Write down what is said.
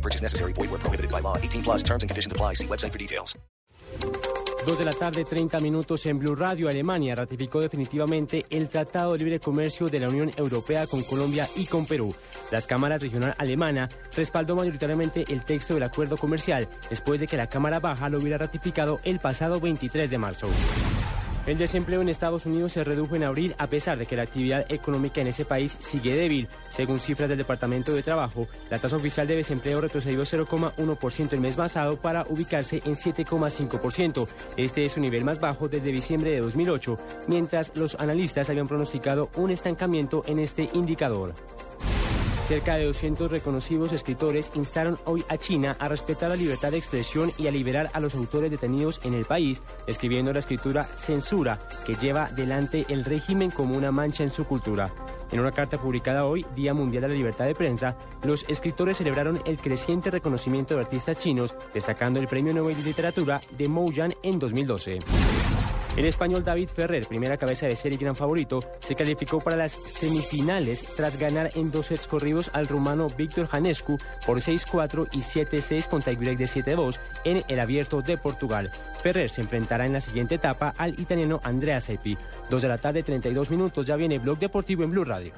No purchase necessary. Void where prohibited by law. 18 plus terms and conditions apply. See website for details. De la tarde, 30 minutos en Blue Radio. Alemania ratificó definitivamente el Tratado de Libre Comercio de la Unión Europea con Colombia y con Perú. Las cámaras regional alemana respaldó mayoritariamente el texto del acuerdo comercial después de que la Cámara Baja lo hubiera ratificado el pasado 23 de marzo. El desempleo en Estados Unidos se redujo en abril a pesar de que la actividad económica en ese país sigue débil. Según cifras del Departamento de Trabajo, la tasa oficial de desempleo retrocedió 0,1% el mes pasado para ubicarse en 7,5%. Este es su nivel más bajo desde diciembre de 2008, mientras los analistas habían pronosticado un estancamiento en este indicador. Cerca de 200 reconocidos escritores instaron hoy a China a respetar la libertad de expresión y a liberar a los autores detenidos en el país, escribiendo la escritura censura que lleva delante el régimen como una mancha en su cultura. En una carta publicada hoy, Día Mundial de la Libertad de Prensa, los escritores celebraron el creciente reconocimiento de artistas chinos, destacando el Premio Nobel de Literatura de Mouyan en 2012. El español David Ferrer, primera cabeza de serie gran favorito, se calificó para las semifinales tras ganar en dos sets corridos al rumano Víctor Janescu por 6-4 y 7-6 con tiebreak de 7-2 en el Abierto de Portugal. Ferrer se enfrentará en la siguiente etapa al italiano Andrea Seppi. Dos de la tarde, 32 minutos, ya viene Blog Deportivo en Blue Radio.